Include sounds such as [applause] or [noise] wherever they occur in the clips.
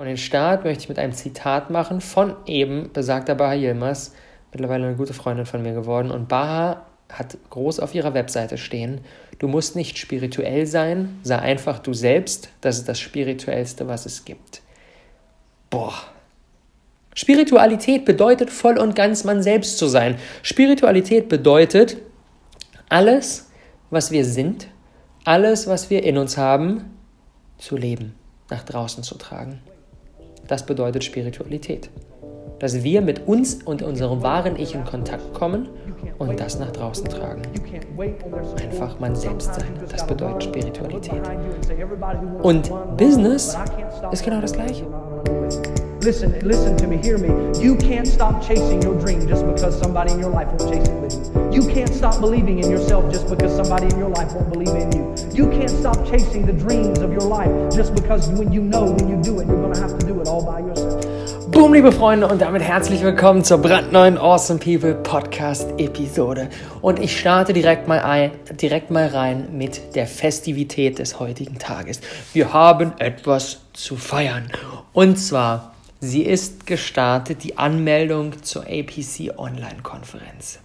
Und den Start möchte ich mit einem Zitat machen von eben besagter Baha Yilmaz, mittlerweile eine gute Freundin von mir geworden. Und Baha hat groß auf ihrer Webseite stehen, du musst nicht spirituell sein, sei einfach du selbst, das ist das Spirituellste, was es gibt. Boah. Spiritualität bedeutet voll und ganz man selbst zu sein. Spiritualität bedeutet alles, was wir sind, alles, was wir in uns haben, zu leben, nach draußen zu tragen. Das bedeutet Spiritualität. Dass wir mit uns und unserem wahren Ich in Kontakt kommen und das nach draußen tragen. Einfach man selbst sein. Das bedeutet Spiritualität. Und Business ist genau das Gleiche. Listen, listen to me, hear me. You can't stop chasing your dream just because somebody in your life won't chase it with you. You can't stop believing in yourself just because somebody in your life won't believe in you. You can't stop chasing the dreams of your life just because when you know when you do it, you're going to have to do it all by yourself. Boom, liebe Freunde, und damit herzlich willkommen zur brandneuen Awesome People Podcast Episode. Und ich starte direkt mal ein, direkt mal rein mit der Festivität des heutigen Tages. Wir haben etwas zu feiern. Und zwar Sie ist gestartet, die Anmeldung zur APC Online-Konferenz.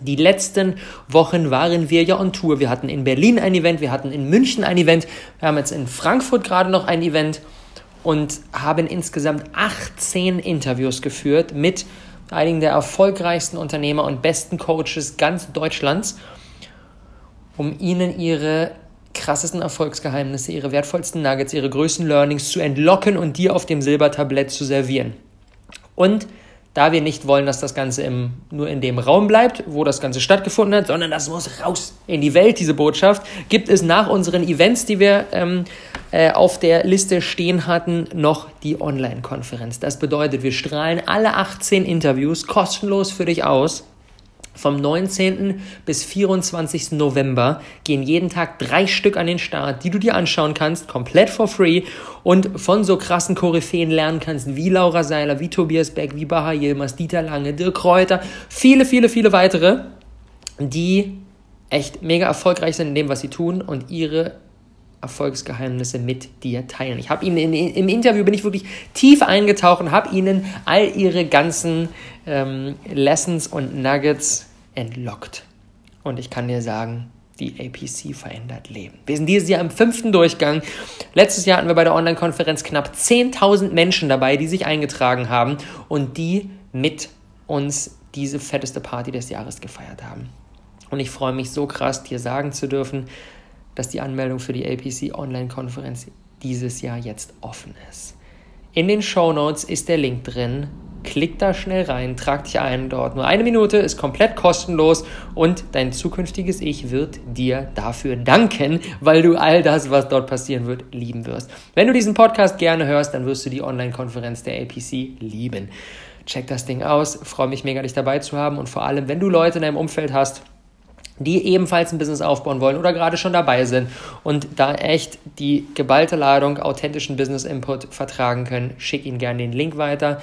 Die letzten Wochen waren wir ja on Tour. Wir hatten in Berlin ein Event, wir hatten in München ein Event, wir haben jetzt in Frankfurt gerade noch ein Event und haben insgesamt 18 Interviews geführt mit einigen der erfolgreichsten Unternehmer und besten Coaches ganz Deutschlands, um ihnen ihre krassesten Erfolgsgeheimnisse, ihre wertvollsten Nuggets, ihre größten Learnings zu entlocken und dir auf dem Silbertablett zu servieren. Und da wir nicht wollen, dass das Ganze im, nur in dem Raum bleibt, wo das Ganze stattgefunden hat, sondern das muss raus in die Welt, diese Botschaft, gibt es nach unseren Events, die wir ähm, äh, auf der Liste stehen hatten, noch die Online-Konferenz. Das bedeutet, wir strahlen alle 18 Interviews kostenlos für dich aus vom 19. bis 24. November gehen jeden Tag drei Stück an den Start, die du dir anschauen kannst, komplett for free und von so krassen Koryphäen lernen kannst, wie Laura Seiler, wie Tobias Beck, wie Baha Yilmaz, Dieter Lange, Dirk Kräuter, viele, viele, viele weitere, die echt mega erfolgreich sind in dem, was sie tun und ihre Erfolgsgeheimnisse mit dir teilen. Ich habe ihnen in, in, im Interview bin ich wirklich tief eingetaucht und habe ihnen all ihre ganzen ähm, Lessons und Nuggets entlockt. Und ich kann dir sagen, die APC verändert Leben. Wir sind dieses Jahr im fünften Durchgang. Letztes Jahr hatten wir bei der Online-Konferenz knapp 10.000 Menschen dabei, die sich eingetragen haben und die mit uns diese fetteste Party des Jahres gefeiert haben. Und ich freue mich so krass, dir sagen zu dürfen, dass die Anmeldung für die APC Online-Konferenz dieses Jahr jetzt offen ist. In den Show Notes ist der Link drin Klick da schnell rein, trag dich ein dort. Nur eine Minute ist komplett kostenlos und dein zukünftiges Ich wird dir dafür danken, weil du all das, was dort passieren wird, lieben wirst. Wenn du diesen Podcast gerne hörst, dann wirst du die Online-Konferenz der APC lieben. Check das Ding aus, freue mich mega, dich dabei zu haben und vor allem, wenn du Leute in deinem Umfeld hast, die ebenfalls ein Business aufbauen wollen oder gerade schon dabei sind und da echt die geballte Ladung authentischen Business Input vertragen können, schick ihnen gerne den Link weiter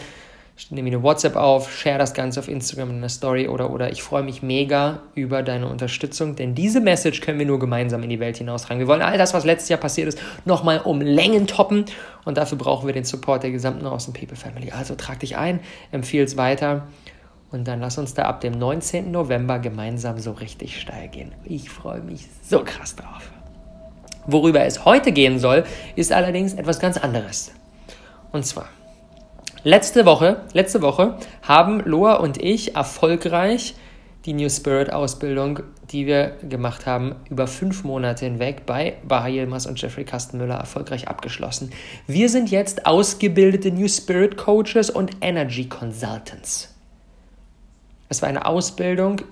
nehme eine WhatsApp auf, share das Ganze auf Instagram in einer Story oder, oder ich freue mich mega über deine Unterstützung, denn diese Message können wir nur gemeinsam in die Welt hinaustragen. Wir wollen all das, was letztes Jahr passiert ist, nochmal um Längen toppen und dafür brauchen wir den Support der gesamten Awesome People Family. Also trag dich ein, empfehle es weiter und dann lass uns da ab dem 19. November gemeinsam so richtig steil gehen. Ich freue mich so krass drauf. Worüber es heute gehen soll, ist allerdings etwas ganz anderes. Und zwar Letzte Woche, letzte Woche haben Loa und ich erfolgreich die New Spirit Ausbildung, die wir gemacht haben, über fünf Monate hinweg bei Baha Yilmaz und Jeffrey Kastenmüller erfolgreich abgeschlossen. Wir sind jetzt ausgebildete New Spirit Coaches und Energy Consultants. Es war eine Ausbildung,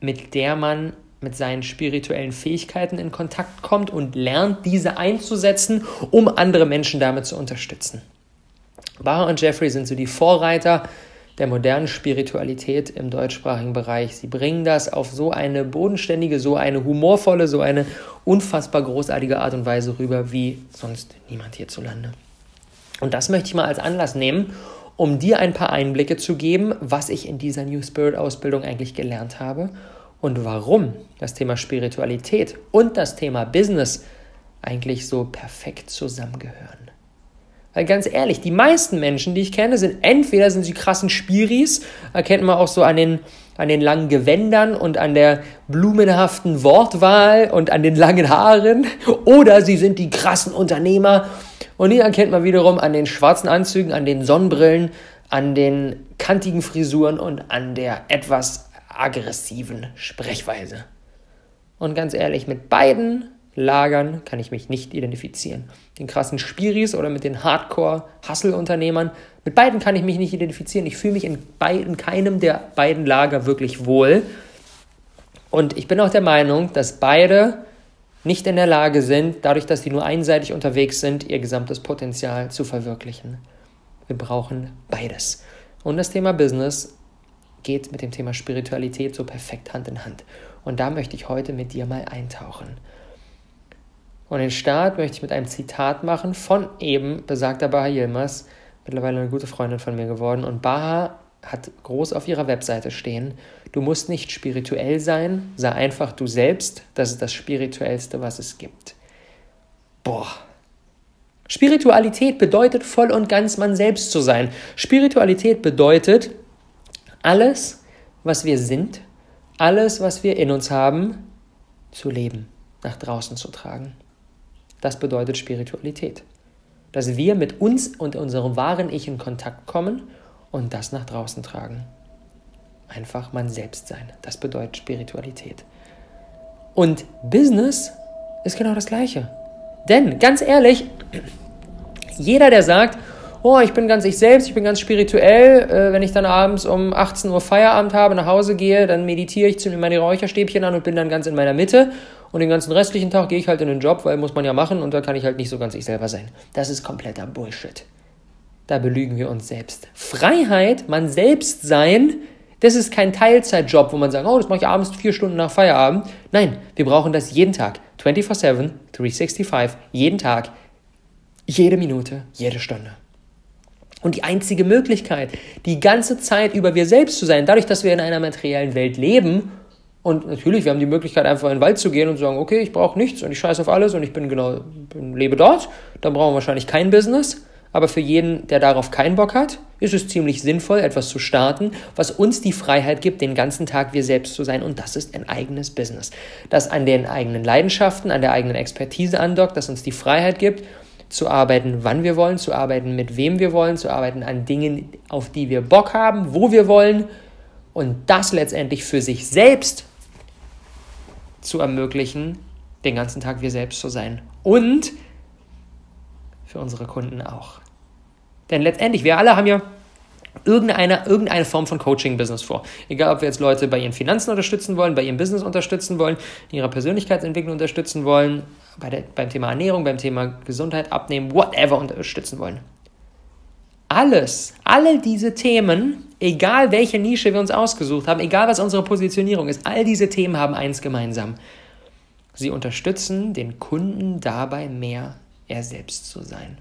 mit der man mit seinen spirituellen Fähigkeiten in Kontakt kommt und lernt, diese einzusetzen, um andere Menschen damit zu unterstützen. Baha und Jeffrey sind so die Vorreiter der modernen Spiritualität im deutschsprachigen Bereich. Sie bringen das auf so eine bodenständige, so eine humorvolle, so eine unfassbar großartige Art und Weise rüber wie sonst niemand hierzulande. Und das möchte ich mal als Anlass nehmen, um dir ein paar Einblicke zu geben, was ich in dieser New Spirit Ausbildung eigentlich gelernt habe und warum das Thema Spiritualität und das Thema Business eigentlich so perfekt zusammengehören. Weil ganz ehrlich, die meisten Menschen, die ich kenne, sind entweder sind sie krassen Spiris, erkennt man auch so an den, an den langen Gewändern und an der blumenhaften Wortwahl und an den langen Haaren, [laughs] oder sie sind die krassen Unternehmer und die erkennt man wiederum an den schwarzen Anzügen, an den Sonnenbrillen, an den kantigen Frisuren und an der etwas aggressiven Sprechweise. Und ganz ehrlich, mit beiden Lagern kann ich mich nicht identifizieren. Den krassen Spiris oder mit den Hardcore-Hustle-Unternehmern, mit beiden kann ich mich nicht identifizieren. Ich fühle mich in, in keinem der beiden Lager wirklich wohl. Und ich bin auch der Meinung, dass beide nicht in der Lage sind, dadurch, dass sie nur einseitig unterwegs sind, ihr gesamtes Potenzial zu verwirklichen. Wir brauchen beides. Und das Thema Business geht mit dem Thema Spiritualität so perfekt Hand in Hand. Und da möchte ich heute mit dir mal eintauchen. Und den Start möchte ich mit einem Zitat machen von eben besagter Baha Yilmaz, mittlerweile eine gute Freundin von mir geworden. Und Baha hat groß auf ihrer Webseite stehen, du musst nicht spirituell sein, sei einfach du selbst, das ist das Spirituellste, was es gibt. Boah. Spiritualität bedeutet voll und ganz man selbst zu sein. Spiritualität bedeutet alles, was wir sind, alles, was wir in uns haben, zu leben, nach draußen zu tragen. Das bedeutet Spiritualität. Dass wir mit uns und unserem wahren Ich in Kontakt kommen und das nach draußen tragen. Einfach man selbst sein. Das bedeutet Spiritualität. Und Business ist genau das Gleiche. Denn, ganz ehrlich, [clears throat] jeder, der sagt, oh, ich bin ganz ich selbst, ich bin ganz spirituell, äh, wenn ich dann abends um 18 Uhr Feierabend habe, nach Hause gehe, dann meditiere ich, zünde meine Räucherstäbchen an und bin dann ganz in meiner Mitte. Und den ganzen restlichen Tag gehe ich halt in den Job, weil muss man ja machen und da kann ich halt nicht so ganz ich selber sein. Das ist kompletter Bullshit. Da belügen wir uns selbst. Freiheit, man selbst sein, das ist kein Teilzeitjob, wo man sagt, oh, das mache ich abends vier Stunden nach Feierabend. Nein, wir brauchen das jeden Tag. 24-7, 365, jeden Tag, jede Minute, jede Stunde. Und die einzige Möglichkeit, die ganze Zeit über wir selbst zu sein, dadurch, dass wir in einer materiellen Welt leben, und natürlich, wir haben die Möglichkeit, einfach in den Wald zu gehen und zu sagen, okay, ich brauche nichts und ich scheiße auf alles und ich bin genau, lebe dort, dann brauchen wir wahrscheinlich kein Business. Aber für jeden, der darauf keinen Bock hat, ist es ziemlich sinnvoll, etwas zu starten, was uns die Freiheit gibt, den ganzen Tag wir selbst zu sein. Und das ist ein eigenes Business. Das an den eigenen Leidenschaften, an der eigenen Expertise andockt, das uns die Freiheit gibt, zu arbeiten, wann wir wollen, zu arbeiten, mit wem wir wollen, zu arbeiten an Dingen, auf die wir Bock haben, wo wir wollen. Und das letztendlich für sich selbst zu ermöglichen, den ganzen Tag wir selbst zu sein. Und für unsere Kunden auch. Denn letztendlich, wir alle haben ja irgendeine, irgendeine Form von Coaching-Business vor. Egal, ob wir jetzt Leute bei ihren Finanzen unterstützen wollen, bei ihrem Business unterstützen wollen, in ihrer Persönlichkeitsentwicklung unterstützen wollen, bei der, beim Thema Ernährung, beim Thema Gesundheit, Abnehmen, whatever unterstützen wollen. Alles, alle diese Themen, egal welche Nische wir uns ausgesucht haben, egal was unsere Positionierung ist, all diese Themen haben eins gemeinsam. Sie unterstützen den Kunden dabei, mehr er selbst zu sein.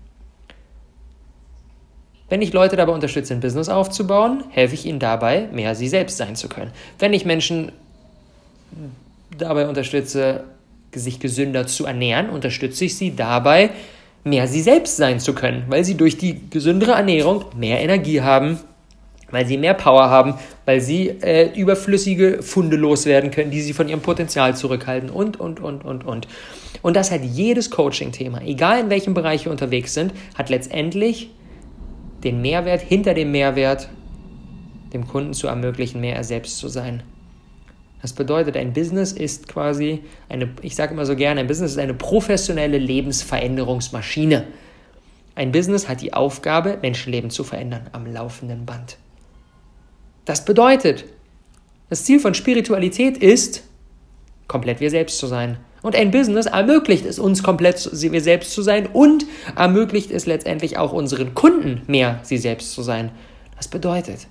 Wenn ich Leute dabei unterstütze, ein Business aufzubauen, helfe ich ihnen dabei, mehr sie selbst sein zu können. Wenn ich Menschen dabei unterstütze, sich gesünder zu ernähren, unterstütze ich sie dabei, mehr sie selbst sein zu können, weil sie durch die gesündere Ernährung mehr Energie haben, weil sie mehr Power haben, weil sie äh, überflüssige Funde loswerden können, die sie von ihrem Potenzial zurückhalten und, und, und, und, und. Und das hat jedes Coaching-Thema, egal in welchem Bereich wir unterwegs sind, hat letztendlich den Mehrwert hinter dem Mehrwert, dem Kunden zu ermöglichen, mehr er selbst zu sein. Das bedeutet, ein Business ist quasi eine, ich sage immer so gerne, ein Business ist eine professionelle Lebensveränderungsmaschine. Ein Business hat die Aufgabe, Menschenleben zu verändern am laufenden Band. Das bedeutet, das Ziel von Spiritualität ist, komplett wir selbst zu sein. Und ein Business ermöglicht es uns komplett wir selbst zu sein und ermöglicht es letztendlich auch unseren Kunden mehr sie selbst zu sein. Das bedeutet,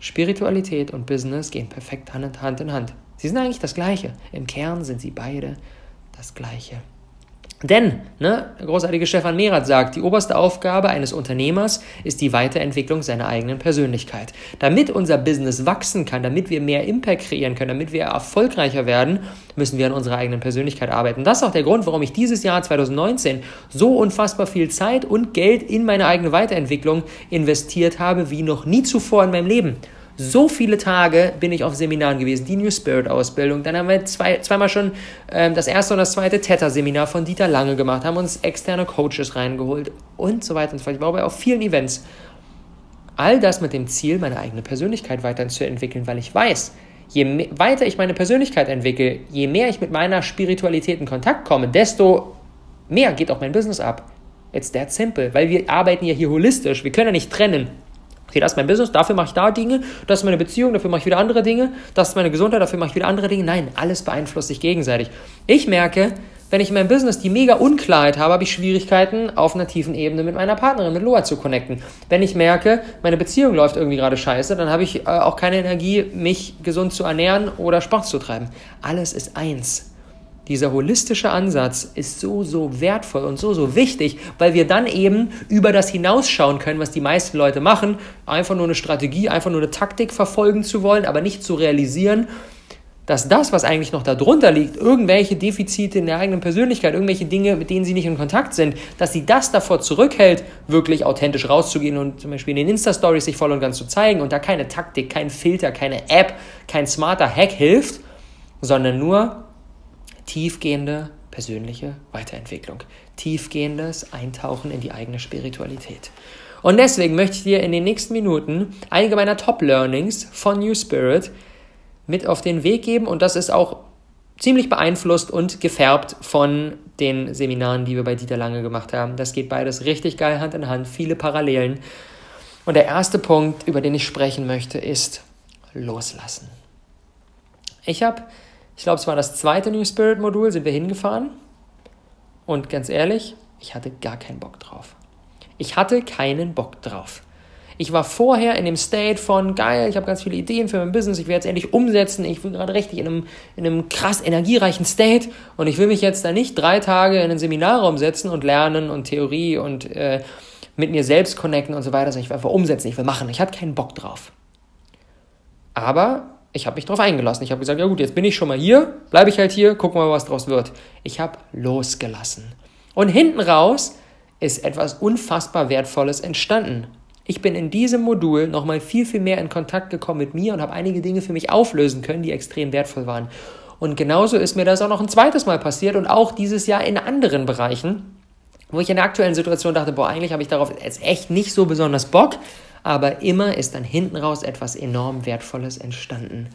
Spiritualität und Business gehen perfekt Hand in Hand. Sie sind eigentlich das Gleiche. Im Kern sind sie beide das Gleiche. Denn, ne, der großartige Stefan Merath sagt, die oberste Aufgabe eines Unternehmers ist die Weiterentwicklung seiner eigenen Persönlichkeit. Damit unser Business wachsen kann, damit wir mehr Impact kreieren können, damit wir erfolgreicher werden, müssen wir an unserer eigenen Persönlichkeit arbeiten. Das ist auch der Grund, warum ich dieses Jahr 2019 so unfassbar viel Zeit und Geld in meine eigene Weiterentwicklung investiert habe wie noch nie zuvor in meinem Leben. So viele Tage bin ich auf Seminaren gewesen, die New Spirit Ausbildung. Dann haben wir zwei, zweimal schon ähm, das erste und das zweite Theta-Seminar von Dieter Lange gemacht, haben uns externe Coaches reingeholt und so weiter und so fort. Ich war bei auf vielen Events. All das mit dem Ziel, meine eigene Persönlichkeit weiterzuentwickeln, weil ich weiß, je weiter ich meine Persönlichkeit entwickle, je mehr ich mit meiner Spiritualität in Kontakt komme, desto mehr geht auch mein Business ab. It's that simple, weil wir arbeiten ja hier holistisch. Wir können ja nicht trennen okay, das ist mein Business, dafür mache ich da Dinge, das ist meine Beziehung, dafür mache ich wieder andere Dinge, das ist meine Gesundheit, dafür mache ich wieder andere Dinge. Nein, alles beeinflusst sich gegenseitig. Ich merke, wenn ich in meinem Business die mega Unklarheit habe, habe ich Schwierigkeiten, auf einer tiefen Ebene mit meiner Partnerin, mit Loa zu connecten. Wenn ich merke, meine Beziehung läuft irgendwie gerade scheiße, dann habe ich äh, auch keine Energie, mich gesund zu ernähren oder Sport zu treiben. Alles ist eins. Dieser holistische Ansatz ist so, so wertvoll und so, so wichtig, weil wir dann eben über das hinausschauen können, was die meisten Leute machen. Einfach nur eine Strategie, einfach nur eine Taktik verfolgen zu wollen, aber nicht zu realisieren, dass das, was eigentlich noch darunter liegt, irgendwelche Defizite in der eigenen Persönlichkeit, irgendwelche Dinge, mit denen sie nicht in Kontakt sind, dass sie das davor zurückhält, wirklich authentisch rauszugehen und zum Beispiel in den Insta-Stories sich voll und ganz zu zeigen und da keine Taktik, kein Filter, keine App, kein smarter Hack hilft, sondern nur tiefgehende persönliche Weiterentwicklung, tiefgehendes Eintauchen in die eigene Spiritualität. Und deswegen möchte ich dir in den nächsten Minuten einige meiner Top-Learnings von New Spirit mit auf den Weg geben und das ist auch ziemlich beeinflusst und gefärbt von den Seminaren, die wir bei Dieter Lange gemacht haben. Das geht beides richtig geil Hand in Hand, viele Parallelen. Und der erste Punkt, über den ich sprechen möchte, ist loslassen. Ich habe ich glaube, es war das zweite New Spirit Modul, sind wir hingefahren. Und ganz ehrlich, ich hatte gar keinen Bock drauf. Ich hatte keinen Bock drauf. Ich war vorher in dem State von geil, ich habe ganz viele Ideen für mein Business, ich will jetzt endlich umsetzen, ich bin gerade richtig in einem, in einem krass energiereichen State und ich will mich jetzt da nicht drei Tage in einen Seminarraum setzen und lernen und Theorie und äh, mit mir selbst connecten und so weiter, sondern ich will einfach umsetzen, ich will machen. Ich hatte keinen Bock drauf. Aber ich habe mich darauf eingelassen. Ich habe gesagt, ja gut, jetzt bin ich schon mal hier, bleibe ich halt hier, gucken wir mal, was draus wird. Ich habe losgelassen. Und hinten raus ist etwas unfassbar Wertvolles entstanden. Ich bin in diesem Modul nochmal viel, viel mehr in Kontakt gekommen mit mir und habe einige Dinge für mich auflösen können, die extrem wertvoll waren. Und genauso ist mir das auch noch ein zweites Mal passiert und auch dieses Jahr in anderen Bereichen, wo ich in der aktuellen Situation dachte, boah, eigentlich habe ich darauf jetzt echt nicht so besonders Bock, aber immer ist dann hinten raus etwas enorm Wertvolles entstanden.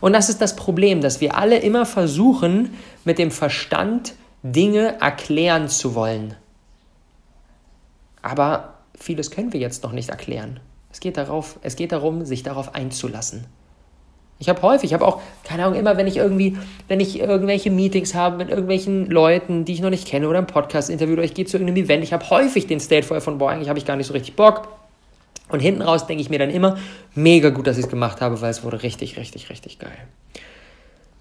Und das ist das Problem, dass wir alle immer versuchen, mit dem Verstand Dinge erklären zu wollen. Aber vieles können wir jetzt noch nicht erklären. Es geht, darauf, es geht darum, sich darauf einzulassen. Ich habe häufig, ich habe auch, keine Ahnung, immer wenn ich irgendwie, wenn ich irgendwelche Meetings habe mit irgendwelchen Leuten, die ich noch nicht kenne oder ein Podcast-Interview oder ich gehe zu irgendeinem Event, ich habe häufig den State vorher von, boah, eigentlich habe ich gar nicht so richtig Bock. Und hinten raus denke ich mir dann immer, mega gut, dass ich es gemacht habe, weil es wurde richtig, richtig, richtig geil.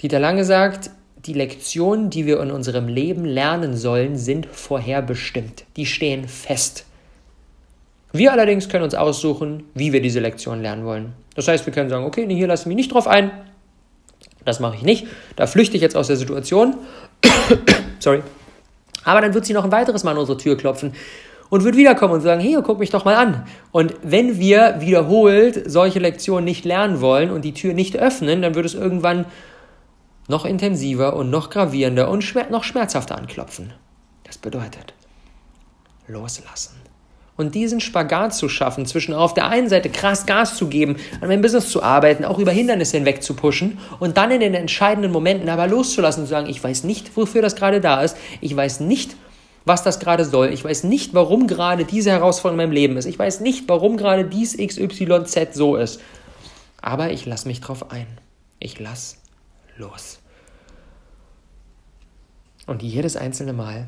Dieter Lange sagt, die Lektionen, die wir in unserem Leben lernen sollen, sind vorherbestimmt. Die stehen fest. Wir allerdings können uns aussuchen, wie wir diese Lektion lernen wollen. Das heißt, wir können sagen, okay, nee, hier lasse ich mich nicht drauf ein. Das mache ich nicht. Da flüchte ich jetzt aus der Situation. [coughs] Sorry. Aber dann wird sie noch ein weiteres Mal an unsere Tür klopfen und wird wiederkommen und sagen, hey, guck mich doch mal an. Und wenn wir wiederholt solche Lektionen nicht lernen wollen und die Tür nicht öffnen, dann wird es irgendwann noch intensiver und noch gravierender und schmer noch schmerzhafter anklopfen. Das bedeutet, loslassen. Und diesen Spagat zu schaffen, zwischen auf der einen Seite krass Gas zu geben, an meinem Business zu arbeiten, auch über Hindernisse hinweg zu pushen und dann in den entscheidenden Momenten aber loszulassen und zu sagen, ich weiß nicht, wofür das gerade da ist, ich weiß nicht, was das gerade soll. Ich weiß nicht, warum gerade diese Herausforderung in meinem Leben ist. Ich weiß nicht, warum gerade dies XYZ so ist. Aber ich lasse mich drauf ein. Ich lasse los. Und jedes einzelne Mal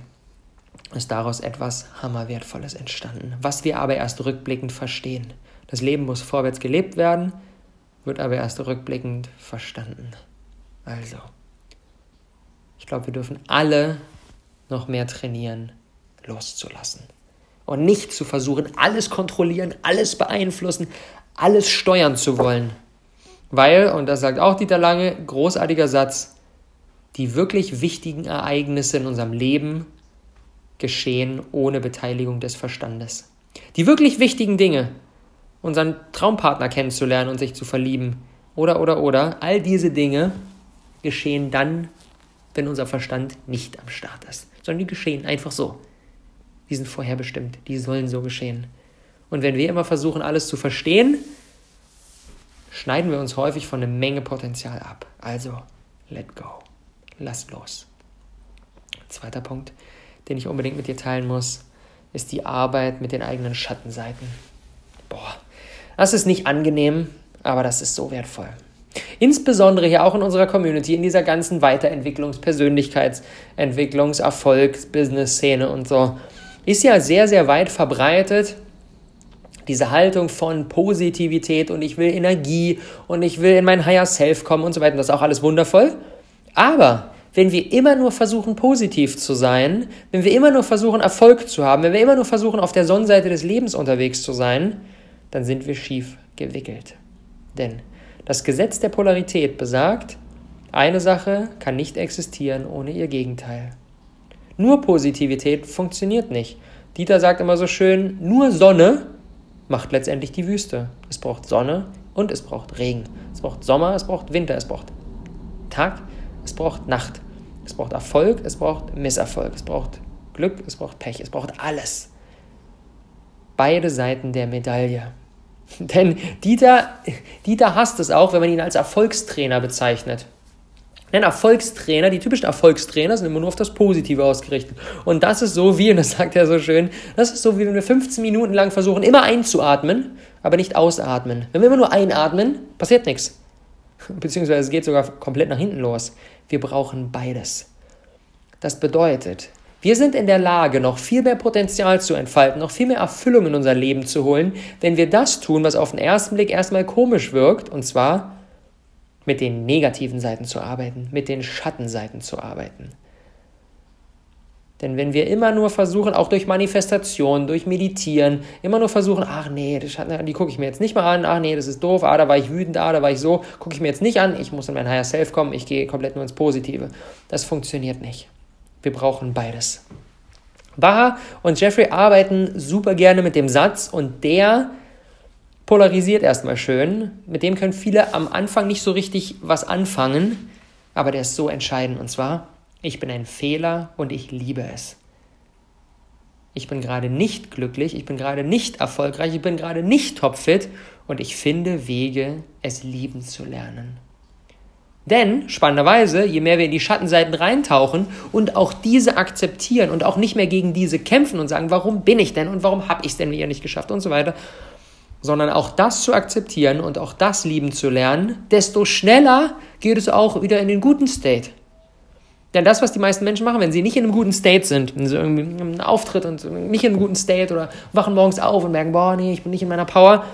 ist daraus etwas Hammerwertvolles entstanden, was wir aber erst rückblickend verstehen. Das Leben muss vorwärts gelebt werden, wird aber erst rückblickend verstanden. Also, ich glaube, wir dürfen alle noch mehr trainieren, loszulassen. Und nicht zu versuchen, alles kontrollieren, alles beeinflussen, alles steuern zu wollen. Weil, und das sagt auch Dieter Lange, großartiger Satz, die wirklich wichtigen Ereignisse in unserem Leben geschehen ohne Beteiligung des Verstandes. Die wirklich wichtigen Dinge, unseren Traumpartner kennenzulernen und sich zu verlieben, oder, oder, oder, all diese Dinge geschehen dann, wenn unser Verstand nicht am Start ist, sondern die geschehen einfach so. Die sind vorherbestimmt, die sollen so geschehen. Und wenn wir immer versuchen, alles zu verstehen, schneiden wir uns häufig von einer Menge Potenzial ab. Also, let go. Lass los. Zweiter Punkt, den ich unbedingt mit dir teilen muss, ist die Arbeit mit den eigenen Schattenseiten. Boah, das ist nicht angenehm, aber das ist so wertvoll. Insbesondere hier auch in unserer Community, in dieser ganzen Weiterentwicklungs-, Persönlichkeitsentwicklungs-, Erfolgs-, Business-Szene und so, ist ja sehr, sehr weit verbreitet. Diese Haltung von Positivität und ich will Energie und ich will in mein Higher Self kommen und so weiter. Das ist auch alles wundervoll. Aber wenn wir immer nur versuchen, positiv zu sein, wenn wir immer nur versuchen, Erfolg zu haben, wenn wir immer nur versuchen, auf der Sonnenseite des Lebens unterwegs zu sein, dann sind wir schief gewickelt. Denn das Gesetz der Polarität besagt, eine Sache kann nicht existieren ohne ihr Gegenteil. Nur Positivität funktioniert nicht. Dieter sagt immer so schön, nur Sonne macht letztendlich die Wüste. Es braucht Sonne und es braucht Regen. Es braucht Sommer, es braucht Winter, es braucht Tag, es braucht Nacht. Es braucht Erfolg, es braucht Misserfolg, es braucht Glück, es braucht Pech, es braucht alles. Beide Seiten der Medaille. [laughs] Denn Dieter, Dieter hasst es auch, wenn man ihn als Erfolgstrainer bezeichnet. Denn Erfolgstrainer, die typischen Erfolgstrainer sind immer nur auf das Positive ausgerichtet. Und das ist so wie, und das sagt er so schön, das ist so wie wenn wir 15 Minuten lang versuchen, immer einzuatmen, aber nicht ausatmen. Wenn wir immer nur einatmen, passiert nichts. [laughs] Beziehungsweise es geht sogar komplett nach hinten los. Wir brauchen beides. Das bedeutet, wir sind in der Lage, noch viel mehr Potenzial zu entfalten, noch viel mehr Erfüllung in unser Leben zu holen, wenn wir das tun, was auf den ersten Blick erstmal komisch wirkt, und zwar mit den negativen Seiten zu arbeiten, mit den Schattenseiten zu arbeiten. Denn wenn wir immer nur versuchen, auch durch Manifestation, durch Meditieren, immer nur versuchen, ach nee, die gucke ich mir jetzt nicht mal an, ach nee, das ist doof, ah, da war ich wütend, ah, da war ich so, gucke ich mir jetzt nicht an, ich muss in mein Higher Self kommen, ich gehe komplett nur ins Positive. Das funktioniert nicht. Wir brauchen beides. Baha und Jeffrey arbeiten super gerne mit dem Satz und der polarisiert erstmal schön. Mit dem können viele am Anfang nicht so richtig was anfangen, aber der ist so entscheidend und zwar, ich bin ein Fehler und ich liebe es. Ich bin gerade nicht glücklich, ich bin gerade nicht erfolgreich, ich bin gerade nicht topfit und ich finde Wege, es lieben zu lernen. Denn, spannenderweise, je mehr wir in die Schattenseiten reintauchen und auch diese akzeptieren und auch nicht mehr gegen diese kämpfen und sagen, warum bin ich denn und warum habe ich es denn wieder nicht geschafft und so weiter, sondern auch das zu akzeptieren und auch das lieben zu lernen, desto schneller geht es auch wieder in den guten State. Denn das, was die meisten Menschen machen, wenn sie nicht in einem guten State sind, wenn sie irgendwie einen Auftritt und nicht in einem guten State oder wachen morgens auf und merken, boah, nee, ich bin nicht in meiner Power,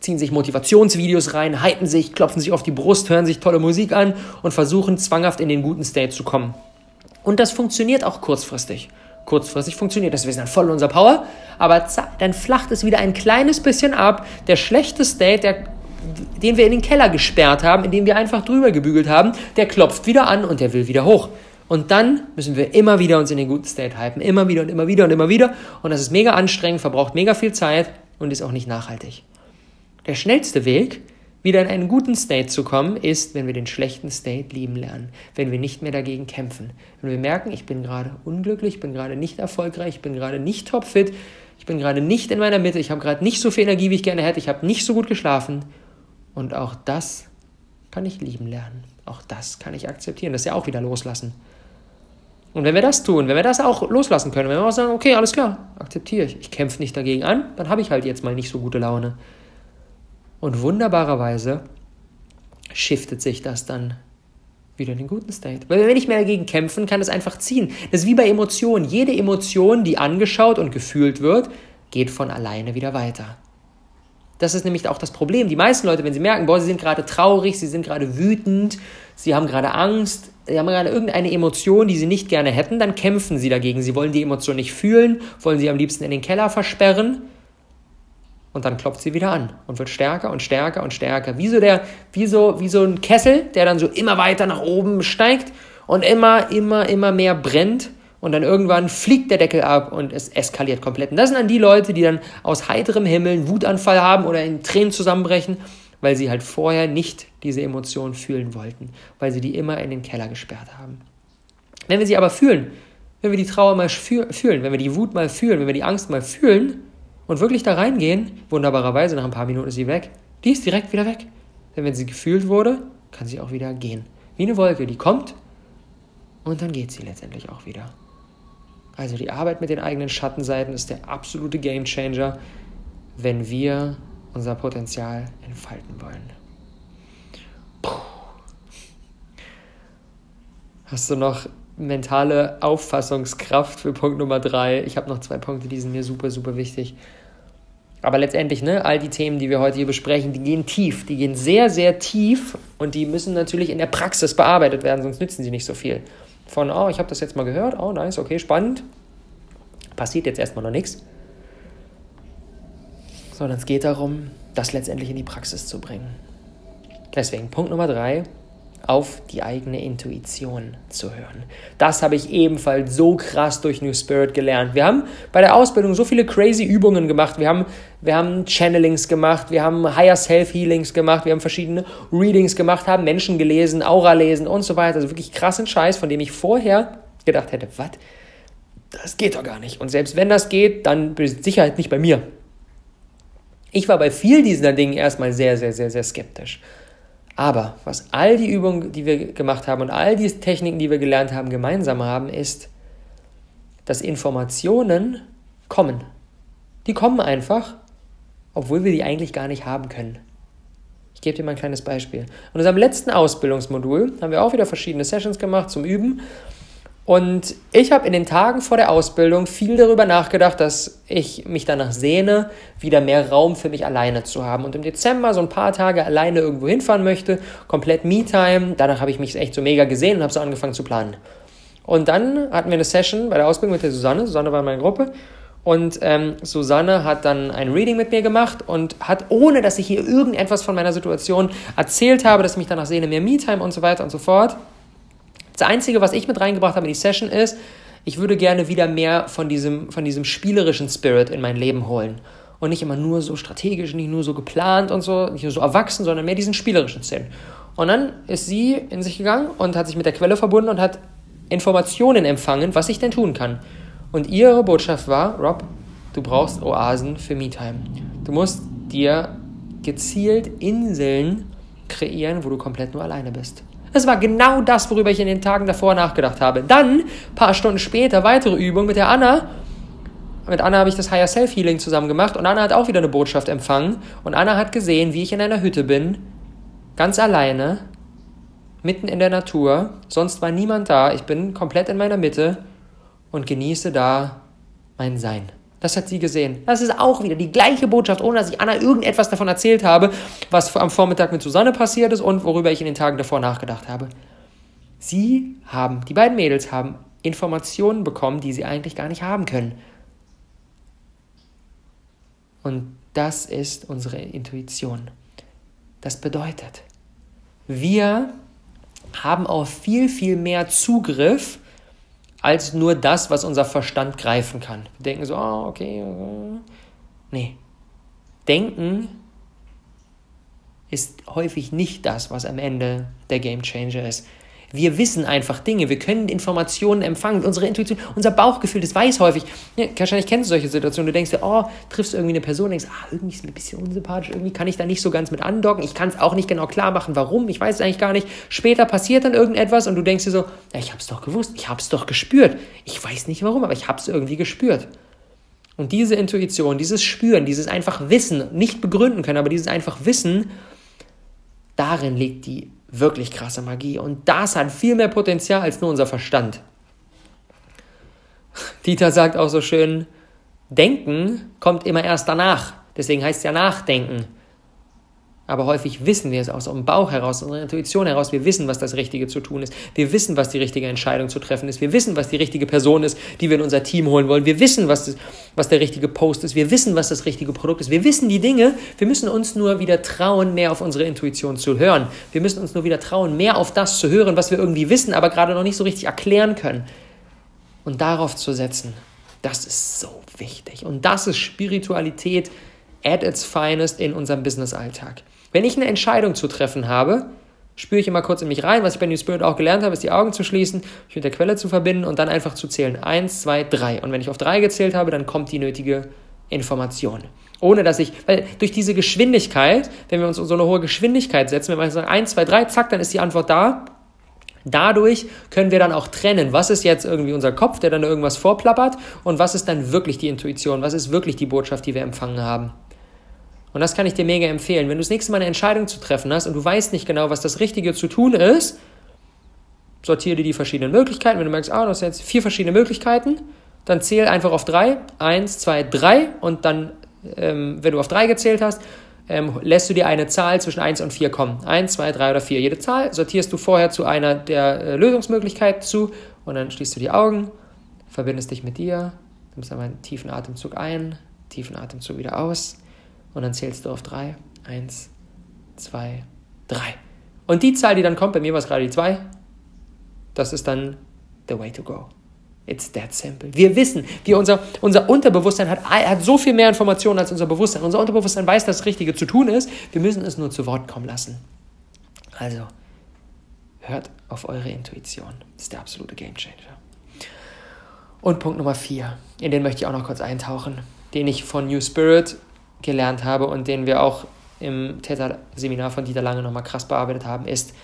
ziehen sich Motivationsvideos rein, hypen sich, klopfen sich auf die Brust, hören sich tolle Musik an und versuchen zwanghaft in den guten State zu kommen. Und das funktioniert auch kurzfristig. Kurzfristig funktioniert das, wir sind dann voll in unserer Power, aber dann flacht es wieder ein kleines bisschen ab. Der schlechte State, der, den wir in den Keller gesperrt haben, in dem wir einfach drüber gebügelt haben, der klopft wieder an und der will wieder hoch. Und dann müssen wir immer wieder uns in den guten State hypen. Immer wieder und immer wieder und immer wieder. Und das ist mega anstrengend, verbraucht mega viel Zeit und ist auch nicht nachhaltig. Der schnellste Weg, wieder in einen guten State zu kommen, ist, wenn wir den schlechten State lieben lernen, wenn wir nicht mehr dagegen kämpfen. Wenn wir merken, ich bin gerade unglücklich, ich bin gerade nicht erfolgreich, ich bin gerade nicht topfit, ich bin gerade nicht in meiner Mitte, ich habe gerade nicht so viel Energie, wie ich gerne hätte, ich habe nicht so gut geschlafen. Und auch das kann ich lieben lernen. Auch das kann ich akzeptieren. Das ist ja auch wieder loslassen. Und wenn wir das tun, wenn wir das auch loslassen können, wenn wir auch sagen, okay, alles klar, akzeptiere ich, ich kämpfe nicht dagegen an, dann habe ich halt jetzt mal nicht so gute Laune. Und wunderbarerweise shiftet sich das dann wieder in den guten State. Weil wenn nicht mehr dagegen kämpfen, kann es einfach ziehen. Das ist wie bei Emotionen. Jede Emotion, die angeschaut und gefühlt wird, geht von alleine wieder weiter. Das ist nämlich auch das Problem. Die meisten Leute, wenn sie merken, boah, sie sind gerade traurig, sie sind gerade wütend, sie haben gerade Angst, sie haben gerade irgendeine Emotion, die sie nicht gerne hätten, dann kämpfen sie dagegen. Sie wollen die Emotion nicht fühlen, wollen sie am liebsten in den Keller versperren. Und dann klopft sie wieder an und wird stärker und stärker und stärker. Wie so, der, wie so, wie so ein Kessel, der dann so immer weiter nach oben steigt und immer, immer, immer mehr brennt und dann irgendwann fliegt der Deckel ab und es eskaliert komplett. Und das sind dann die Leute, die dann aus heiterem Himmel einen Wutanfall haben oder in Tränen zusammenbrechen, weil sie halt vorher nicht diese Emotionen fühlen wollten, weil sie die immer in den Keller gesperrt haben. Wenn wir sie aber fühlen, wenn wir die Trauer mal fühlen, wenn wir die Wut mal fühlen, wenn wir die Angst mal fühlen und wirklich da reingehen, wunderbarerweise nach ein paar Minuten ist sie weg, die ist direkt wieder weg. Denn wenn sie gefühlt wurde, kann sie auch wieder gehen. Wie eine Wolke, die kommt und dann geht sie letztendlich auch wieder. Also die Arbeit mit den eigenen Schattenseiten ist der absolute Gamechanger, wenn wir unser Potenzial entfalten wollen. Puh. Hast du noch mentale Auffassungskraft für Punkt Nummer drei? Ich habe noch zwei Punkte, die sind mir super, super wichtig. Aber letztendlich, ne, all die Themen, die wir heute hier besprechen, die gehen tief, die gehen sehr, sehr tief und die müssen natürlich in der Praxis bearbeitet werden, sonst nützen sie nicht so viel von, oh, ich habe das jetzt mal gehört, oh, nice, okay, spannend. Passiert jetzt erstmal noch nichts. Sondern es geht darum, das letztendlich in die Praxis zu bringen. Deswegen Punkt Nummer drei, auf die eigene Intuition zu hören. Das habe ich ebenfalls so krass durch New Spirit gelernt. Wir haben bei der Ausbildung so viele crazy Übungen gemacht. Wir haben, wir haben Channelings gemacht, wir haben Higher Self Healings gemacht, wir haben verschiedene Readings gemacht, haben Menschen gelesen, Aura lesen und so weiter. Also wirklich krassen Scheiß, von dem ich vorher gedacht hätte, was? Das geht doch gar nicht. Und selbst wenn das geht, dann mit Sicherheit nicht bei mir. Ich war bei vielen dieser Dingen erstmal sehr, sehr, sehr, sehr skeptisch. Aber was all die Übungen, die wir gemacht haben und all die Techniken, die wir gelernt haben, gemeinsam haben, ist, dass Informationen kommen. Die kommen einfach, obwohl wir die eigentlich gar nicht haben können. Ich gebe dir mal ein kleines Beispiel. In unserem letzten Ausbildungsmodul haben wir auch wieder verschiedene Sessions gemacht zum Üben. Und ich habe in den Tagen vor der Ausbildung viel darüber nachgedacht, dass ich mich danach sehne, wieder mehr Raum für mich alleine zu haben. Und im Dezember so ein paar Tage alleine irgendwo hinfahren möchte, komplett Me-Time. Danach habe ich mich echt so mega gesehen und habe so angefangen zu planen. Und dann hatten wir eine Session bei der Ausbildung mit der Susanne. Susanne war in meiner Gruppe. Und ähm, Susanne hat dann ein Reading mit mir gemacht und hat, ohne dass ich hier irgendetwas von meiner Situation erzählt habe, dass ich mich danach sehne, mehr Me-Time und so weiter und so fort, das Einzige, was ich mit reingebracht habe in die Session ist, ich würde gerne wieder mehr von diesem, von diesem spielerischen Spirit in mein Leben holen. Und nicht immer nur so strategisch, nicht nur so geplant und so, nicht nur so erwachsen, sondern mehr diesen spielerischen Sinn. Und dann ist sie in sich gegangen und hat sich mit der Quelle verbunden und hat Informationen empfangen, was ich denn tun kann. Und ihre Botschaft war, Rob, du brauchst Oasen für MeTime. Du musst dir gezielt Inseln kreieren, wo du komplett nur alleine bist. Das war genau das, worüber ich in den Tagen davor nachgedacht habe. Dann, paar Stunden später, weitere Übung mit der Anna. Mit Anna habe ich das Higher Self Healing zusammen gemacht und Anna hat auch wieder eine Botschaft empfangen. Und Anna hat gesehen, wie ich in einer Hütte bin, ganz alleine, mitten in der Natur. Sonst war niemand da. Ich bin komplett in meiner Mitte und genieße da mein Sein. Das hat sie gesehen. Das ist auch wieder die gleiche Botschaft, ohne dass ich Anna irgendetwas davon erzählt habe, was am Vormittag mit Susanne passiert ist und worüber ich in den Tagen davor nachgedacht habe. Sie haben, die beiden Mädels haben Informationen bekommen, die sie eigentlich gar nicht haben können. Und das ist unsere Intuition. Das bedeutet, wir haben auf viel, viel mehr Zugriff als nur das, was unser Verstand greifen kann. Wir denken so, oh, okay. Nee. Denken ist häufig nicht das, was am Ende der Game Changer ist. Wir wissen einfach Dinge, wir können Informationen empfangen. Unsere Intuition, unser Bauchgefühl, das weiß häufig. Ja, wahrscheinlich kennst du solche Situationen. Du denkst dir, oh, triffst irgendwie eine Person, denkst, ah, irgendwie ist ein bisschen unsympathisch, irgendwie kann ich da nicht so ganz mit andocken. Ich kann es auch nicht genau klar machen, warum. Ich weiß es eigentlich gar nicht. Später passiert dann irgendetwas und du denkst dir so, ja, ich habe es doch gewusst, ich habe es doch gespürt. Ich weiß nicht warum, aber ich habe es irgendwie gespürt. Und diese Intuition, dieses Spüren, dieses einfach Wissen, nicht begründen können, aber dieses einfach Wissen, darin liegt die wirklich krasse Magie. Und das hat viel mehr Potenzial als nur unser Verstand. [laughs] Dieter sagt auch so schön, Denken kommt immer erst danach. Deswegen heißt es ja nachdenken. Aber häufig wissen wir es aus unserem Bauch heraus, aus unserer Intuition heraus. Wir wissen, was das Richtige zu tun ist. Wir wissen, was die richtige Entscheidung zu treffen ist. Wir wissen, was die richtige Person ist, die wir in unser Team holen wollen. Wir wissen, was, das, was der richtige Post ist. Wir wissen, was das richtige Produkt ist. Wir wissen die Dinge. Wir müssen uns nur wieder trauen, mehr auf unsere Intuition zu hören. Wir müssen uns nur wieder trauen, mehr auf das zu hören, was wir irgendwie wissen, aber gerade noch nicht so richtig erklären können. Und darauf zu setzen. Das ist so wichtig. Und das ist Spiritualität at its finest in unserem Business-Alltag. Wenn ich eine Entscheidung zu treffen habe, spüre ich immer kurz in mich rein. Was ich bei New Spirit auch gelernt habe, ist die Augen zu schließen, mich mit der Quelle zu verbinden und dann einfach zu zählen. Eins, zwei, drei. Und wenn ich auf drei gezählt habe, dann kommt die nötige Information. Ohne dass ich, weil durch diese Geschwindigkeit, wenn wir uns so eine hohe Geschwindigkeit setzen, wenn wir sagen eins, zwei, drei, zack, dann ist die Antwort da. Dadurch können wir dann auch trennen, was ist jetzt irgendwie unser Kopf, der dann irgendwas vorplappert und was ist dann wirklich die Intuition, was ist wirklich die Botschaft, die wir empfangen haben. Und das kann ich dir mega empfehlen. Wenn du das nächste Mal eine Entscheidung zu treffen hast und du weißt nicht genau, was das Richtige zu tun ist, sortiere dir die verschiedenen Möglichkeiten. Wenn du merkst, ah, du hast jetzt vier verschiedene Möglichkeiten, dann zähl einfach auf drei. Eins, zwei, drei. Und dann, ähm, wenn du auf drei gezählt hast, ähm, lässt du dir eine Zahl zwischen 1 und 4 kommen. 1, 2, 3 oder 4. Jede Zahl sortierst du vorher zu einer der äh, Lösungsmöglichkeiten zu und dann schließt du die Augen, verbindest dich mit dir, nimmst einmal einen tiefen Atemzug ein, tiefen Atemzug wieder aus und dann zählst du auf 3. 1, 2, 3. Und die Zahl, die dann kommt, bei mir war es gerade die 2, das ist dann the way to go. It's that simple. Wir wissen, wie unser, unser Unterbewusstsein hat, hat so viel mehr Informationen als unser Bewusstsein. Unser Unterbewusstsein weiß, dass das Richtige zu tun ist. Wir müssen es nur zu Wort kommen lassen. Also, hört auf eure Intuition. Das ist der absolute Gamechanger. Und Punkt Nummer 4, in den möchte ich auch noch kurz eintauchen, den ich von New Spirit gelernt habe und den wir auch im Theta-Seminar von Dieter Lange nochmal krass bearbeitet haben, ist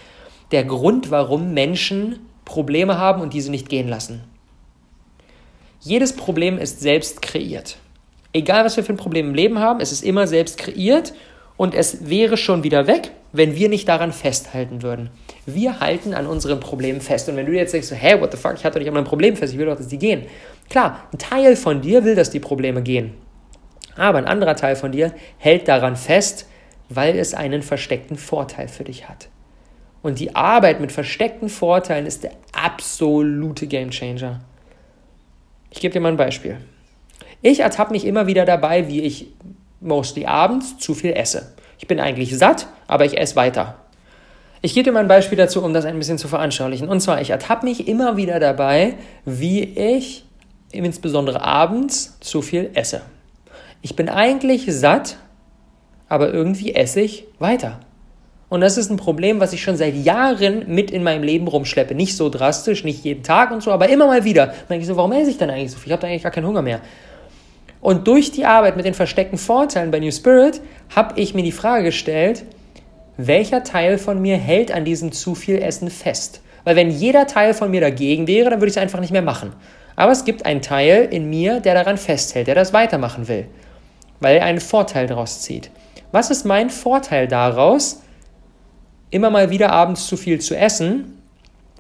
der Grund, warum Menschen Probleme haben und diese nicht gehen lassen. Jedes Problem ist selbst kreiert. Egal, was wir für ein Problem im Leben haben, es ist immer selbst kreiert und es wäre schon wieder weg, wenn wir nicht daran festhalten würden. Wir halten an unseren Problemen fest. Und wenn du jetzt denkst, so, hä, what the fuck, ich hatte nicht an meinem Problem fest, ich will doch, dass die gehen. Klar, ein Teil von dir will, dass die Probleme gehen. Aber ein anderer Teil von dir hält daran fest, weil es einen versteckten Vorteil für dich hat. Und die Arbeit mit versteckten Vorteilen ist der absolute Gamechanger. Ich gebe dir mal ein Beispiel. Ich ertappe mich immer wieder dabei, wie ich mostly abends zu viel esse. Ich bin eigentlich satt, aber ich esse weiter. Ich gebe dir mal ein Beispiel dazu, um das ein bisschen zu veranschaulichen. Und zwar, ich ertappe mich immer wieder dabei, wie ich insbesondere abends zu viel esse. Ich bin eigentlich satt, aber irgendwie esse ich weiter. Und das ist ein Problem, was ich schon seit Jahren mit in meinem Leben rumschleppe. Nicht so drastisch, nicht jeden Tag und so, aber immer mal wieder. Da denke ich so, warum esse ich denn eigentlich so viel? Ich habe da eigentlich gar keinen Hunger mehr. Und durch die Arbeit mit den versteckten Vorteilen bei New Spirit habe ich mir die Frage gestellt, welcher Teil von mir hält an diesem zu viel Essen fest? Weil wenn jeder Teil von mir dagegen wäre, dann würde ich es einfach nicht mehr machen. Aber es gibt einen Teil in mir, der daran festhält, der das weitermachen will, weil er einen Vorteil daraus zieht. Was ist mein Vorteil daraus, immer mal wieder abends zu viel zu essen.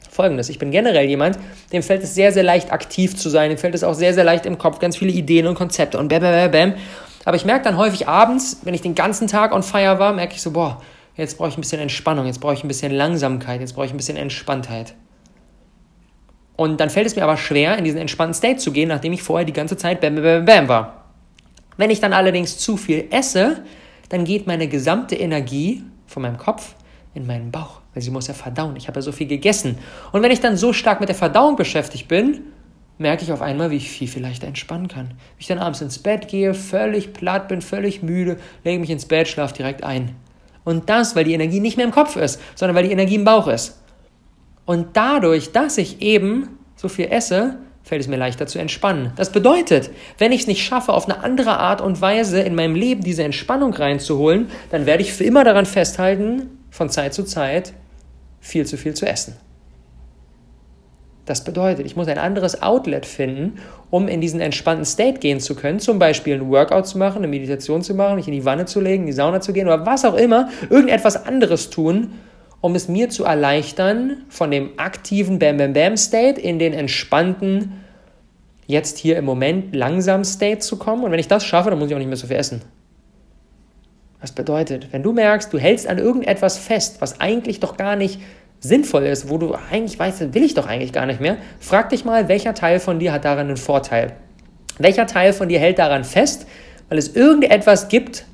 Folgendes, ich bin generell jemand, dem fällt es sehr, sehr leicht aktiv zu sein, dem fällt es auch sehr, sehr leicht im Kopf, ganz viele Ideen und Konzepte und bam, bam, bam. Aber ich merke dann häufig abends, wenn ich den ganzen Tag on fire war, merke ich so, boah, jetzt brauche ich ein bisschen Entspannung, jetzt brauche ich ein bisschen Langsamkeit, jetzt brauche ich ein bisschen Entspanntheit. Und dann fällt es mir aber schwer, in diesen entspannten State zu gehen, nachdem ich vorher die ganze Zeit bam, bam, bam, bam war. Wenn ich dann allerdings zu viel esse, dann geht meine gesamte Energie von meinem Kopf in meinen Bauch, weil sie muss ja verdauen. Ich habe ja so viel gegessen. Und wenn ich dann so stark mit der Verdauung beschäftigt bin, merke ich auf einmal, wie ich viel, viel leichter entspannen kann. Wenn ich dann abends ins Bett gehe, völlig platt bin, völlig müde, lege mich ins Bett, schlafe direkt ein. Und das, weil die Energie nicht mehr im Kopf ist, sondern weil die Energie im Bauch ist. Und dadurch, dass ich eben so viel esse, fällt es mir leichter zu entspannen. Das bedeutet, wenn ich es nicht schaffe, auf eine andere Art und Weise in meinem Leben diese Entspannung reinzuholen, dann werde ich für immer daran festhalten, von Zeit zu Zeit viel zu viel zu essen. Das bedeutet, ich muss ein anderes Outlet finden, um in diesen entspannten State gehen zu können. Zum Beispiel ein Workout zu machen, eine Meditation zu machen, mich in die Wanne zu legen, in die Sauna zu gehen oder was auch immer. Irgendetwas anderes tun, um es mir zu erleichtern, von dem aktiven Bam Bam Bam State in den entspannten, jetzt hier im Moment langsam State zu kommen. Und wenn ich das schaffe, dann muss ich auch nicht mehr so viel essen. Was bedeutet, wenn du merkst, du hältst an irgendetwas fest, was eigentlich doch gar nicht sinnvoll ist, wo du eigentlich weißt, will ich doch eigentlich gar nicht mehr, frag dich mal, welcher Teil von dir hat daran einen Vorteil? Welcher Teil von dir hält daran fest, weil es irgendetwas gibt,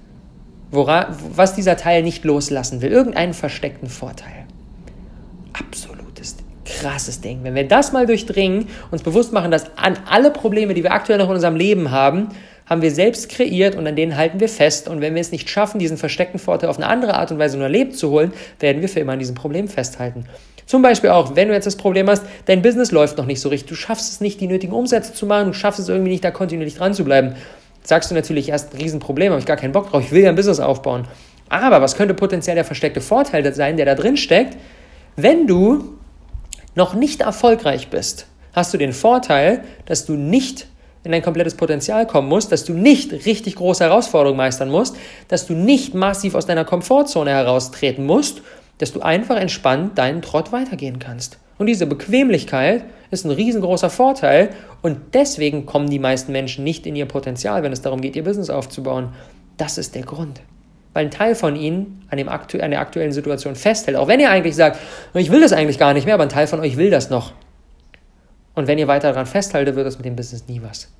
wora, was dieser Teil nicht loslassen will? Irgendeinen versteckten Vorteil. Absolutes, krasses Ding. Wenn wir das mal durchdringen, uns bewusst machen, dass an alle Probleme, die wir aktuell noch in unserem Leben haben, haben wir selbst kreiert und an denen halten wir fest. Und wenn wir es nicht schaffen, diesen versteckten Vorteil auf eine andere Art und Weise nur Leben zu holen, werden wir für immer an diesem Problem festhalten. Zum Beispiel auch, wenn du jetzt das Problem hast, dein Business läuft noch nicht so richtig, du schaffst es nicht, die nötigen Umsätze zu machen, du schaffst es irgendwie nicht, da kontinuierlich dran zu bleiben, sagst du natürlich erst ein Riesenproblem, habe ich gar keinen Bock drauf, ich will ja ein Business aufbauen. Aber was könnte potenziell der versteckte Vorteil sein, der da drin steckt? Wenn du noch nicht erfolgreich bist, hast du den Vorteil, dass du nicht in dein komplettes Potenzial kommen musst, dass du nicht richtig große Herausforderungen meistern musst, dass du nicht massiv aus deiner Komfortzone heraustreten musst, dass du einfach entspannt deinen Trott weitergehen kannst. Und diese Bequemlichkeit ist ein riesengroßer Vorteil und deswegen kommen die meisten Menschen nicht in ihr Potenzial, wenn es darum geht, ihr Business aufzubauen. Das ist der Grund. Weil ein Teil von ihnen an, dem aktu an der aktuellen Situation festhält. Auch wenn ihr eigentlich sagt, ich will das eigentlich gar nicht mehr, aber ein Teil von euch will das noch. Und wenn ihr weiter daran festhaltet, wird das mit dem Business nie was.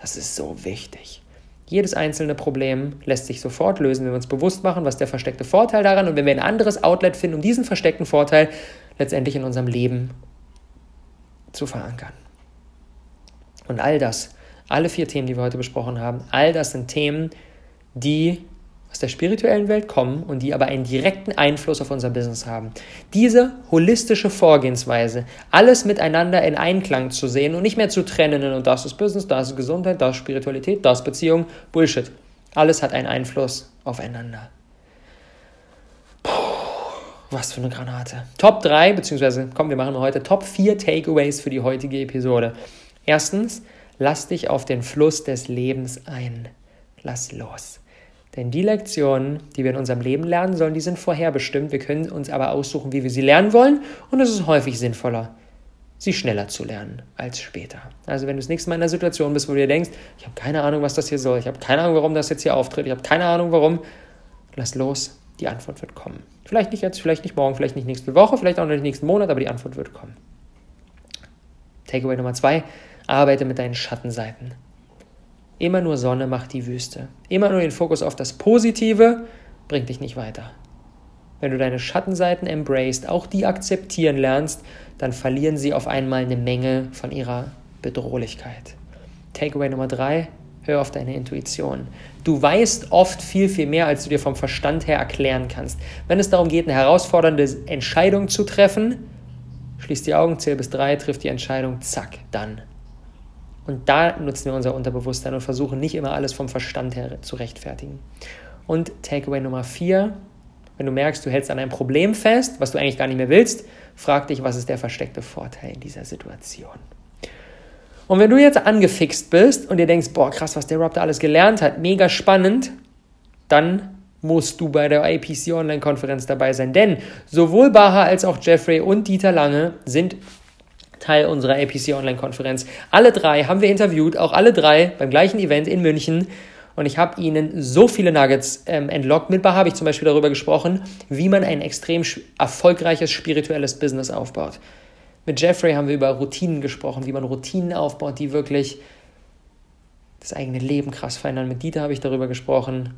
Das ist so wichtig. Jedes einzelne Problem lässt sich sofort lösen, wenn wir uns bewusst machen, was der versteckte Vorteil daran und wenn wir ein anderes Outlet finden, um diesen versteckten Vorteil letztendlich in unserem Leben zu verankern. Und all das, alle vier Themen, die wir heute besprochen haben, all das sind Themen, die aus der spirituellen Welt kommen und die aber einen direkten Einfluss auf unser Business haben. Diese holistische Vorgehensweise, alles miteinander in Einklang zu sehen und nicht mehr zu trennen und das ist Business, das ist Gesundheit, das ist Spiritualität, das ist Beziehung, Bullshit. Alles hat einen Einfluss aufeinander. Was für eine Granate. Top 3, beziehungsweise, komm, wir machen heute Top 4 Takeaways für die heutige Episode. Erstens, lass dich auf den Fluss des Lebens ein. Lass los. Denn die Lektionen, die wir in unserem Leben lernen sollen, die sind vorherbestimmt. Wir können uns aber aussuchen, wie wir sie lernen wollen. Und es ist häufig sinnvoller, sie schneller zu lernen als später. Also wenn du das nächste Mal in einer Situation bist, wo du dir denkst, ich habe keine Ahnung, was das hier soll, ich habe keine Ahnung, warum das jetzt hier auftritt, ich habe keine Ahnung, warum, lass los, die Antwort wird kommen. Vielleicht nicht jetzt, vielleicht nicht morgen, vielleicht nicht nächste Woche, vielleicht auch nicht nächsten Monat, aber die Antwort wird kommen. Takeaway Nummer zwei, arbeite mit deinen Schattenseiten. Immer nur Sonne macht die Wüste. Immer nur den Fokus auf das Positive bringt dich nicht weiter. Wenn du deine Schattenseiten embraced, auch die akzeptieren lernst, dann verlieren sie auf einmal eine Menge von ihrer Bedrohlichkeit. Takeaway Nummer drei, hör auf deine Intuition. Du weißt oft viel, viel mehr, als du dir vom Verstand her erklären kannst. Wenn es darum geht, eine herausfordernde Entscheidung zu treffen, schließ die Augen, zähl bis drei, triff die Entscheidung, zack, dann. Und da nutzen wir unser Unterbewusstsein und versuchen nicht immer alles vom Verstand her zu rechtfertigen. Und Takeaway Nummer vier, wenn du merkst, du hältst an einem Problem fest, was du eigentlich gar nicht mehr willst, frag dich, was ist der versteckte Vorteil in dieser Situation. Und wenn du jetzt angefixt bist und dir denkst, boah, krass, was der Rob da alles gelernt hat, mega spannend, dann musst du bei der IPC Online-Konferenz dabei sein. Denn sowohl Baha als auch Jeffrey und Dieter Lange sind Teil unserer APC Online-Konferenz. Alle drei haben wir interviewt, auch alle drei beim gleichen Event in München. Und ich habe ihnen so viele Nuggets ähm, entlockt. Mit Bar habe ich zum Beispiel darüber gesprochen, wie man ein extrem erfolgreiches spirituelles Business aufbaut. Mit Jeffrey haben wir über Routinen gesprochen, wie man Routinen aufbaut, die wirklich das eigene Leben krass verändern. Mit Dieter habe ich darüber gesprochen,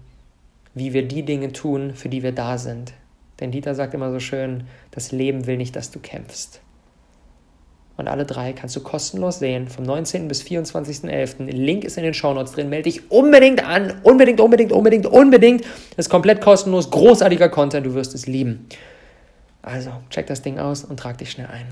wie wir die Dinge tun, für die wir da sind. Denn Dieter sagt immer so schön, das Leben will nicht, dass du kämpfst. Und alle drei kannst du kostenlos sehen, vom 19. bis 24.11. Link ist in den Shownotes drin. Melde dich unbedingt an. Unbedingt, unbedingt, unbedingt, unbedingt. Das ist komplett kostenlos. Großartiger Content. Du wirst es lieben. Also, check das Ding aus und trag dich schnell ein.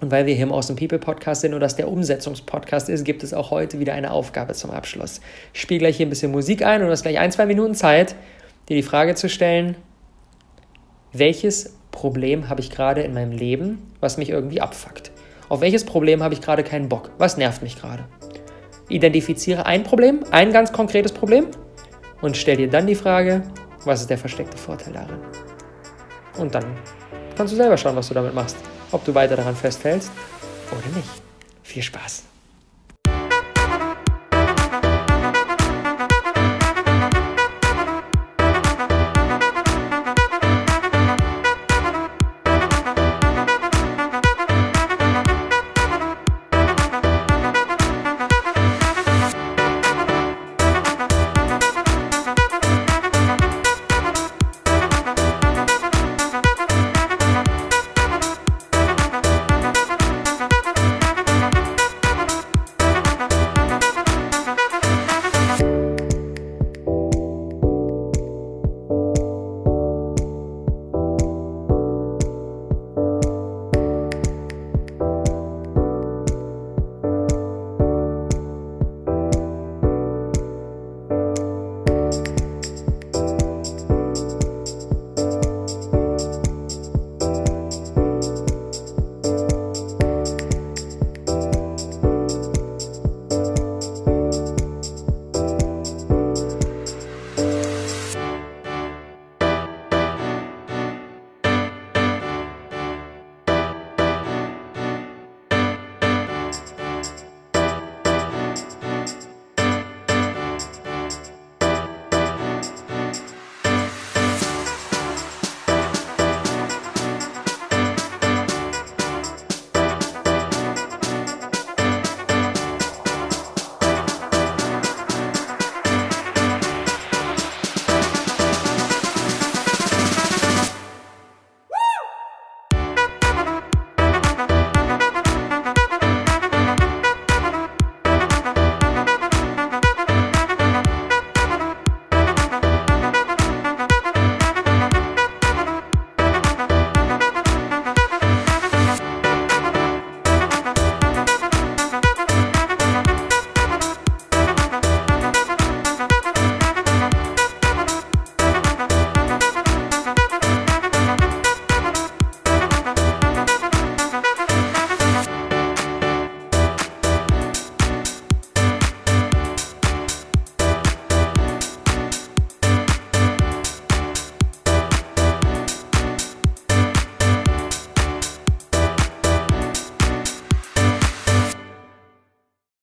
Und weil wir hier im Awesome People Podcast sind und das der Umsetzungspodcast ist, gibt es auch heute wieder eine Aufgabe zum Abschluss. Ich spiele gleich hier ein bisschen Musik ein und du hast gleich ein, zwei Minuten Zeit, dir die Frage zu stellen, welches Problem habe ich gerade in meinem Leben, was mich irgendwie abfuckt? Auf welches Problem habe ich gerade keinen Bock? Was nervt mich gerade? Identifiziere ein Problem, ein ganz konkretes Problem und stell dir dann die Frage, was ist der versteckte Vorteil darin? Und dann kannst du selber schauen, was du damit machst. Ob du weiter daran festhältst oder nicht. Viel Spaß!